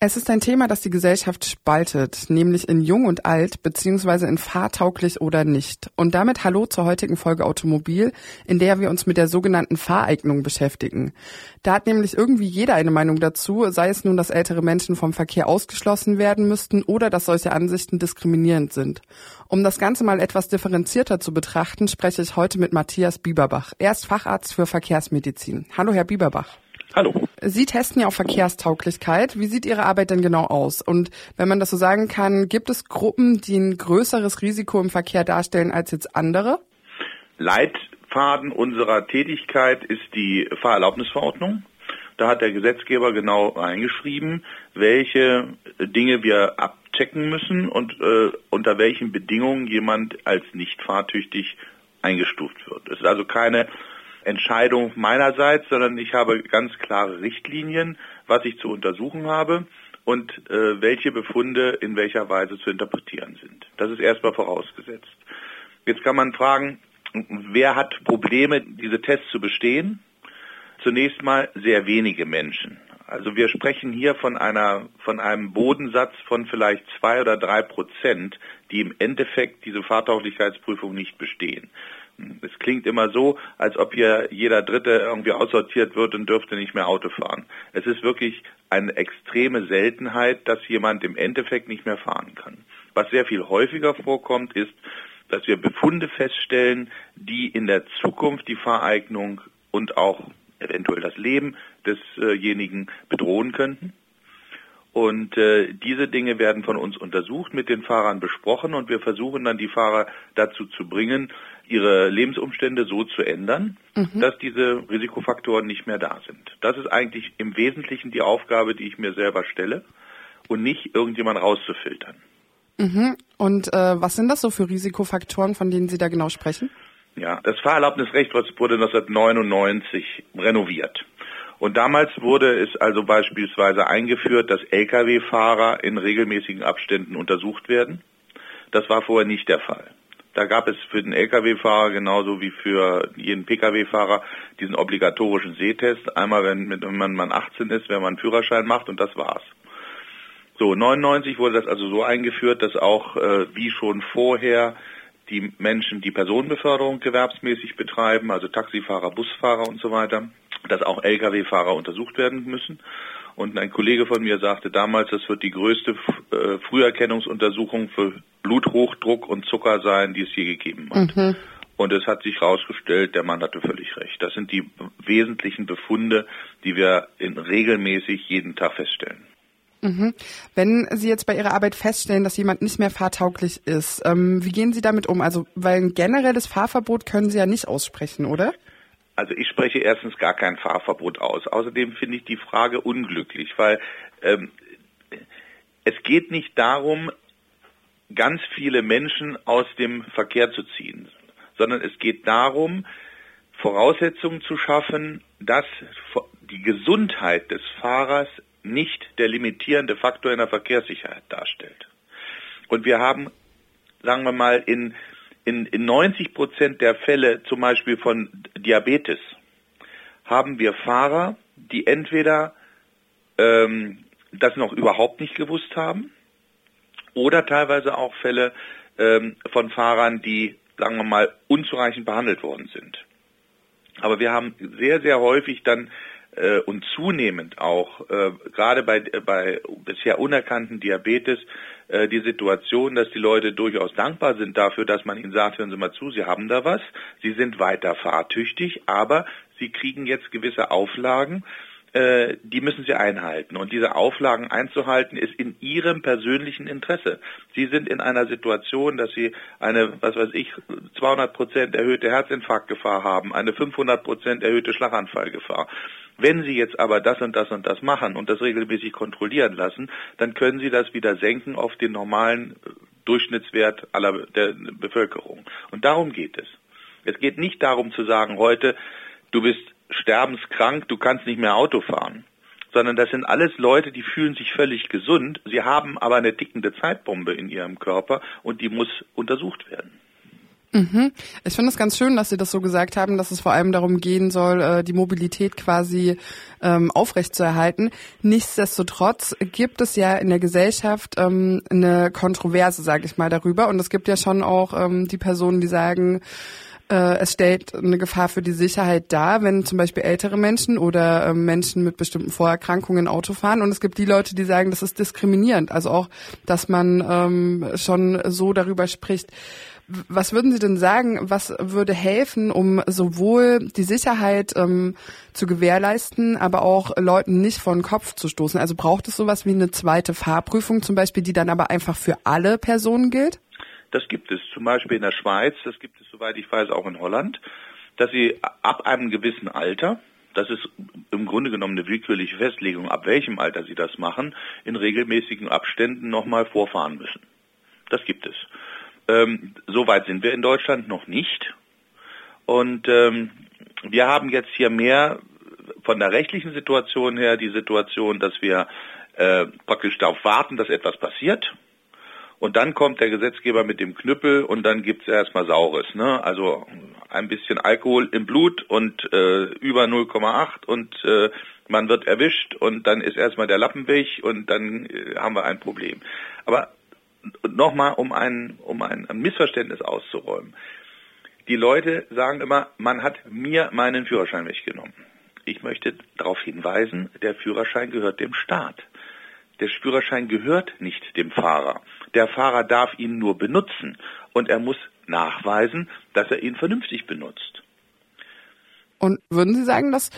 Es ist ein Thema, das die Gesellschaft spaltet, nämlich in jung und alt, beziehungsweise in fahrtauglich oder nicht. Und damit hallo zur heutigen Folge Automobil, in der wir uns mit der sogenannten Fahreignung beschäftigen. Da hat nämlich irgendwie jeder eine Meinung dazu, sei es nun, dass ältere Menschen vom Verkehr ausgeschlossen werden müssten oder dass solche Ansichten diskriminierend sind. Um das Ganze mal etwas differenzierter zu betrachten, spreche ich heute mit Matthias Bieberbach. Er ist Facharzt für Verkehrsmedizin. Hallo, Herr Bieberbach. Hallo. Sie testen ja auf Verkehrstauglichkeit. Wie sieht Ihre Arbeit denn genau aus? Und wenn man das so sagen kann, gibt es Gruppen, die ein größeres Risiko im Verkehr darstellen als jetzt andere? Leitfaden unserer Tätigkeit ist die Fahrerlaubnisverordnung. Da hat der Gesetzgeber genau reingeschrieben, welche Dinge wir abchecken müssen und äh, unter welchen Bedingungen jemand als nicht fahrtüchtig eingestuft wird. Es ist also keine Entscheidung meinerseits, sondern ich habe ganz klare Richtlinien, was ich zu untersuchen habe und äh, welche Befunde in welcher Weise zu interpretieren sind. Das ist erstmal vorausgesetzt. Jetzt kann man fragen, wer hat Probleme, diese Tests zu bestehen? Zunächst mal sehr wenige Menschen. Also wir sprechen hier von einer, von einem Bodensatz von vielleicht zwei oder drei Prozent, die im Endeffekt diese Fahrtauglichkeitsprüfung nicht bestehen. Es klingt immer so, als ob hier jeder Dritte irgendwie aussortiert wird und dürfte nicht mehr Auto fahren. Es ist wirklich eine extreme Seltenheit, dass jemand im Endeffekt nicht mehr fahren kann. Was sehr viel häufiger vorkommt, ist, dass wir Befunde feststellen, die in der Zukunft die Fahreignung und auch eventuell das Leben desjenigen bedrohen könnten. Und äh, diese Dinge werden von uns untersucht, mit den Fahrern besprochen und wir versuchen dann die Fahrer dazu zu bringen, ihre Lebensumstände so zu ändern, mhm. dass diese Risikofaktoren nicht mehr da sind. Das ist eigentlich im Wesentlichen die Aufgabe, die ich mir selber stelle und nicht irgendjemand rauszufiltern. Mhm. Und äh, was sind das so für Risikofaktoren, von denen Sie da genau sprechen? Ja, das Fahrerlaubnisrecht wurde 1999 renoviert. Und damals wurde es also beispielsweise eingeführt, dass Lkw-Fahrer in regelmäßigen Abständen untersucht werden. Das war vorher nicht der Fall. Da gab es für den Lkw-Fahrer genauso wie für jeden Pkw-Fahrer diesen obligatorischen Sehtest. Einmal, wenn, wenn man 18 ist, wenn man einen Führerschein macht und das war's. So, 99 wurde das also so eingeführt, dass auch äh, wie schon vorher die Menschen, die Personenbeförderung gewerbsmäßig betreiben, also Taxifahrer, Busfahrer und so weiter, dass auch Lkw-Fahrer untersucht werden müssen. Und ein Kollege von mir sagte damals, das wird die größte äh, Früherkennungsuntersuchung für Bluthochdruck und Zucker sein, die es je gegeben hat. Mhm. Und es hat sich herausgestellt, der Mann hatte völlig recht. Das sind die wesentlichen Befunde, die wir in regelmäßig jeden Tag feststellen. Mhm. Wenn Sie jetzt bei Ihrer Arbeit feststellen, dass jemand nicht mehr fahrtauglich ist, ähm, wie gehen Sie damit um? Also, weil ein generelles Fahrverbot können Sie ja nicht aussprechen, oder? Also ich spreche erstens gar kein Fahrverbot aus. Außerdem finde ich die Frage unglücklich, weil ähm, es geht nicht darum, ganz viele Menschen aus dem Verkehr zu ziehen, sondern es geht darum, Voraussetzungen zu schaffen, dass die Gesundheit des Fahrers nicht der limitierende Faktor in der Verkehrssicherheit darstellt. Und wir haben, sagen wir mal, in in, in 90 Prozent der Fälle zum Beispiel von Diabetes haben wir Fahrer, die entweder ähm, das noch überhaupt nicht gewusst haben oder teilweise auch Fälle ähm, von Fahrern, die, sagen wir mal, unzureichend behandelt worden sind. Aber wir haben sehr, sehr häufig dann äh, und zunehmend auch, äh, gerade bei, bei bisher unerkannten Diabetes, äh, die Situation, dass die Leute durchaus dankbar sind dafür, dass man ihnen sagt, hören Sie mal zu, Sie haben da was, Sie sind weiter fahrtüchtig, aber Sie kriegen jetzt gewisse Auflagen, äh, die müssen sie einhalten. Und diese Auflagen einzuhalten ist in ihrem persönlichen Interesse. Sie sind in einer Situation, dass sie eine, was weiß ich, 200 Prozent erhöhte Herzinfarktgefahr haben, eine 500 Prozent erhöhte Schlaganfallgefahr. Wenn Sie jetzt aber das und das und das machen und das regelmäßig kontrollieren lassen, dann können Sie das wieder senken auf den normalen äh, Durchschnittswert aller der Bevölkerung. Und darum geht es. Es geht nicht darum zu sagen, heute, du bist sterbenskrank, du kannst nicht mehr Auto fahren, sondern das sind alles Leute, die fühlen sich völlig gesund, sie haben aber eine tickende Zeitbombe in ihrem Körper und die muss untersucht werden. Mhm. Ich finde es ganz schön, dass Sie das so gesagt haben, dass es vor allem darum gehen soll, äh, die Mobilität quasi ähm, aufrechtzuerhalten. Nichtsdestotrotz gibt es ja in der Gesellschaft ähm, eine Kontroverse, sage ich mal, darüber. Und es gibt ja schon auch ähm, die Personen, die sagen, äh, es stellt eine Gefahr für die Sicherheit dar, wenn zum Beispiel ältere Menschen oder äh, Menschen mit bestimmten Vorerkrankungen Auto fahren. Und es gibt die Leute, die sagen, das ist diskriminierend. Also auch, dass man ähm, schon so darüber spricht. Was würden Sie denn sagen, was würde helfen, um sowohl die Sicherheit ähm, zu gewährleisten, aber auch Leuten nicht vor den Kopf zu stoßen? Also braucht es sowas wie eine zweite Fahrprüfung zum Beispiel, die dann aber einfach für alle Personen gilt? Das gibt es zum Beispiel in der Schweiz, das gibt es, soweit ich weiß, auch in Holland, dass sie ab einem gewissen Alter, das ist im Grunde genommen eine willkürliche Festlegung, ab welchem Alter sie das machen, in regelmäßigen Abständen nochmal vorfahren müssen. Das gibt es. Ähm, Soweit sind wir in Deutschland noch nicht. Und ähm, wir haben jetzt hier mehr von der rechtlichen Situation her die Situation, dass wir äh, praktisch darauf warten, dass etwas passiert. Und dann kommt der Gesetzgeber mit dem Knüppel und dann gibt's erstmal Saures. Ne? Also ein bisschen Alkohol im Blut und äh, über 0,8 und äh, man wird erwischt und dann ist erstmal der Lappen weg und dann äh, haben wir ein Problem. Aber nochmal, um ein, um ein Missverständnis auszuräumen. Die Leute sagen immer, man hat mir meinen Führerschein weggenommen. Ich möchte darauf hinweisen, der Führerschein gehört dem Staat. Der Führerschein gehört nicht dem Fahrer. Der Fahrer darf ihn nur benutzen und er muss nachweisen, dass er ihn vernünftig benutzt. Und würden Sie sagen, dass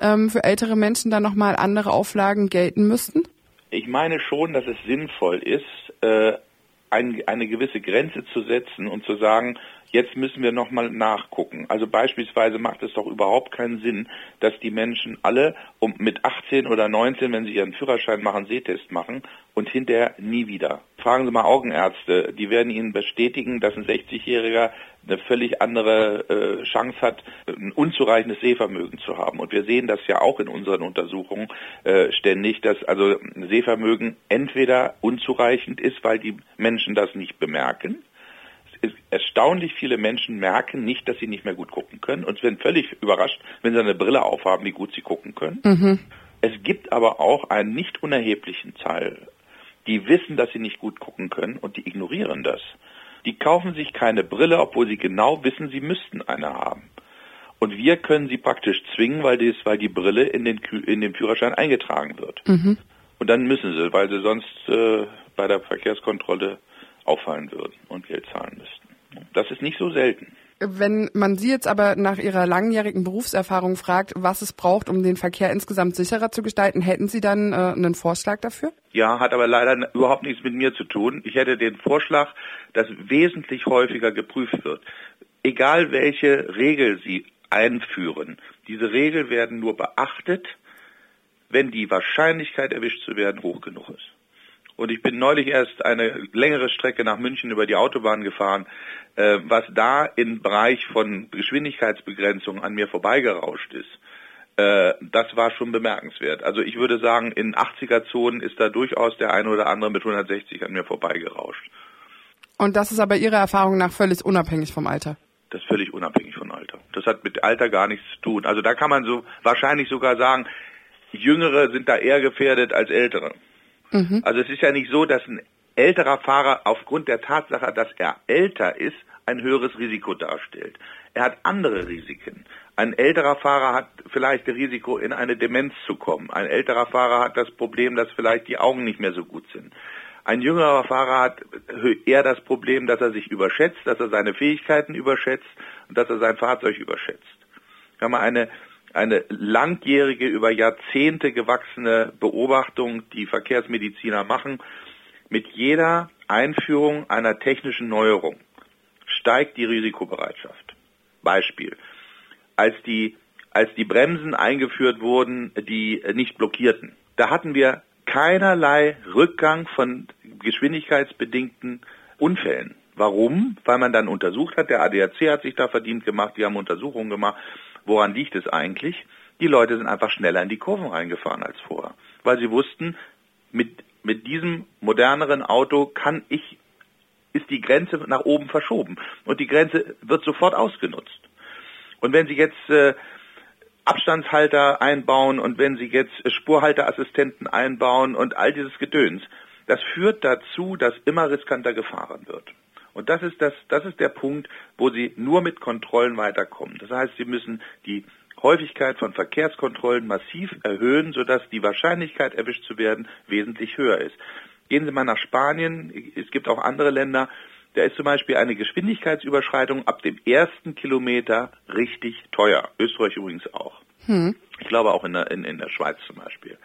ähm, für ältere Menschen dann nochmal andere Auflagen gelten müssten? Ich meine schon, dass es sinnvoll ist, äh, ein, eine gewisse Grenze zu setzen und zu sagen, jetzt müssen wir nochmal nachgucken. Also beispielsweise macht es doch überhaupt keinen Sinn, dass die Menschen alle um mit 18 oder 19, wenn sie ihren Führerschein machen, Sehtest machen und hinterher nie wieder. Fragen Sie mal Augenärzte, die werden Ihnen bestätigen, dass ein 60-Jähriger eine völlig andere äh, Chance hat, ein unzureichendes Sehvermögen zu haben. Und wir sehen das ja auch in unseren Untersuchungen äh, ständig, dass also Sehvermögen entweder unzureichend ist, weil die Menschen das nicht bemerken, erstaunlich viele Menschen merken nicht, dass sie nicht mehr gut gucken können und werden völlig überrascht, wenn sie eine Brille aufhaben, wie gut sie gucken können. Mhm. Es gibt aber auch einen nicht unerheblichen Teil, die wissen, dass sie nicht gut gucken können und die ignorieren das. Die kaufen sich keine Brille, obwohl sie genau wissen, sie müssten eine haben. Und wir können sie praktisch zwingen, weil, dies, weil die Brille in den, in den Führerschein eingetragen wird. Mhm. Und dann müssen sie, weil sie sonst äh, bei der Verkehrskontrolle auffallen würden und Geld zahlen müssten. Das ist nicht so selten. Wenn man Sie jetzt aber nach Ihrer langjährigen Berufserfahrung fragt, was es braucht, um den Verkehr insgesamt sicherer zu gestalten, hätten Sie dann äh, einen Vorschlag dafür? Ja, hat aber leider überhaupt nichts mit mir zu tun. Ich hätte den Vorschlag, dass wesentlich häufiger geprüft wird. Egal welche Regel Sie einführen, diese Regeln werden nur beachtet, wenn die Wahrscheinlichkeit erwischt zu werden hoch genug ist. Und ich bin neulich erst eine längere Strecke nach München über die Autobahn gefahren, äh, was da im Bereich von Geschwindigkeitsbegrenzung an mir vorbeigerauscht ist. Äh, das war schon bemerkenswert. Also ich würde sagen, in 80er-Zonen ist da durchaus der eine oder andere mit 160 an mir vorbeigerauscht. Und das ist aber Ihrer Erfahrung nach völlig unabhängig vom Alter? Das ist völlig unabhängig vom Alter. Das hat mit Alter gar nichts zu tun. Also da kann man so wahrscheinlich sogar sagen, Jüngere sind da eher gefährdet als Ältere. Mhm. Also es ist ja nicht so, dass ein älterer Fahrer aufgrund der Tatsache, dass er älter ist, ein höheres Risiko darstellt. Er hat andere Risiken. Ein älterer Fahrer hat vielleicht das Risiko, in eine Demenz zu kommen. Ein älterer Fahrer hat das Problem, dass vielleicht die Augen nicht mehr so gut sind. Ein jüngerer Fahrer hat eher das Problem, dass er sich überschätzt, dass er seine Fähigkeiten überschätzt und dass er sein Fahrzeug überschätzt. Kann man eine eine langjährige, über Jahrzehnte gewachsene Beobachtung, die Verkehrsmediziner machen. Mit jeder Einführung einer technischen Neuerung steigt die Risikobereitschaft. Beispiel. Als die, als die Bremsen eingeführt wurden, die nicht blockierten, da hatten wir keinerlei Rückgang von geschwindigkeitsbedingten Unfällen. Warum? Weil man dann untersucht hat, der ADAC hat sich da verdient gemacht, die haben Untersuchungen gemacht Woran liegt es eigentlich? Die Leute sind einfach schneller in die Kurven reingefahren als vorher, weil sie wussten, mit, mit diesem moderneren Auto kann ich, ist die Grenze nach oben verschoben und die Grenze wird sofort ausgenutzt. Und wenn Sie jetzt äh, Abstandshalter einbauen und wenn Sie jetzt Spurhalteassistenten einbauen und all dieses Gedöns, das führt dazu, dass immer riskanter gefahren wird. Und das ist das, das ist der Punkt, wo Sie nur mit Kontrollen weiterkommen. Das heißt, Sie müssen die Häufigkeit von Verkehrskontrollen massiv erhöhen, sodass die Wahrscheinlichkeit, erwischt zu werden, wesentlich höher ist. Gehen Sie mal nach Spanien, es gibt auch andere Länder, da ist zum Beispiel eine Geschwindigkeitsüberschreitung ab dem ersten Kilometer richtig teuer. Österreich übrigens auch. Hm. Ich glaube auch in der, in, in der Schweiz zum Beispiel.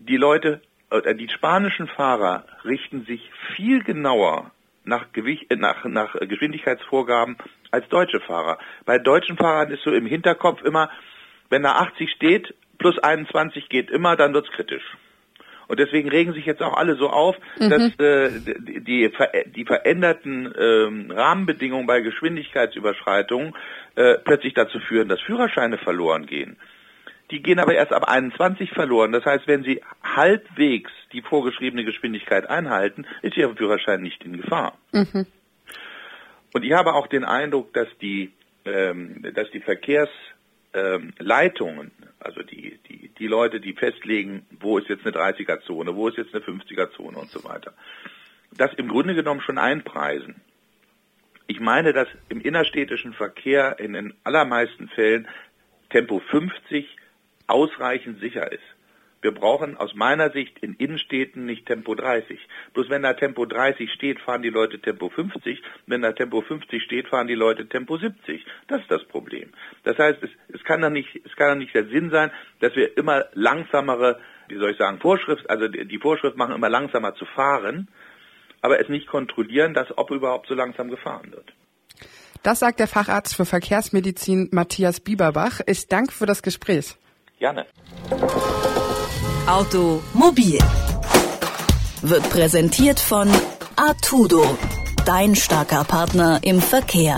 Die Leute, äh, die spanischen Fahrer richten sich viel genauer nach, Gewicht, äh, nach, nach Geschwindigkeitsvorgaben als deutsche Fahrer. Bei deutschen Fahrern ist so im Hinterkopf immer, wenn da 80 steht, plus 21 geht immer, dann wird's kritisch. Und deswegen regen sich jetzt auch alle so auf, mhm. dass äh, die, die veränderten ähm, Rahmenbedingungen bei Geschwindigkeitsüberschreitungen äh, plötzlich dazu führen, dass Führerscheine verloren gehen. Die gehen aber erst ab 21 verloren. Das heißt, wenn Sie halbwegs die vorgeschriebene Geschwindigkeit einhalten, ist Ihr Führerschein nicht in Gefahr. Mhm. Und ich habe auch den Eindruck, dass die, ähm, dass die Verkehrsleitungen, ähm, also die, die, die Leute, die festlegen, wo ist jetzt eine 30er-Zone, wo ist jetzt eine 50er-Zone und so weiter, das im Grunde genommen schon einpreisen. Ich meine, dass im innerstädtischen Verkehr in den allermeisten Fällen Tempo 50 ausreichend sicher ist. Wir brauchen aus meiner Sicht in Innenstädten nicht Tempo 30. Bloß wenn da Tempo 30 steht, fahren die Leute Tempo 50. Wenn da Tempo 50 steht, fahren die Leute Tempo 70. Das ist das Problem. Das heißt, es, es kann doch nicht, es kann doch nicht der Sinn sein, dass wir immer langsamere, wie soll ich sagen, Vorschrift, also die Vorschrift machen immer langsamer zu fahren, aber es nicht kontrollieren, dass ob überhaupt so langsam gefahren wird. Das sagt der Facharzt für Verkehrsmedizin Matthias Bieberbach. Ich danke für das Gespräch. Gerne. Automobil wird präsentiert von Artudo, dein starker Partner im Verkehr.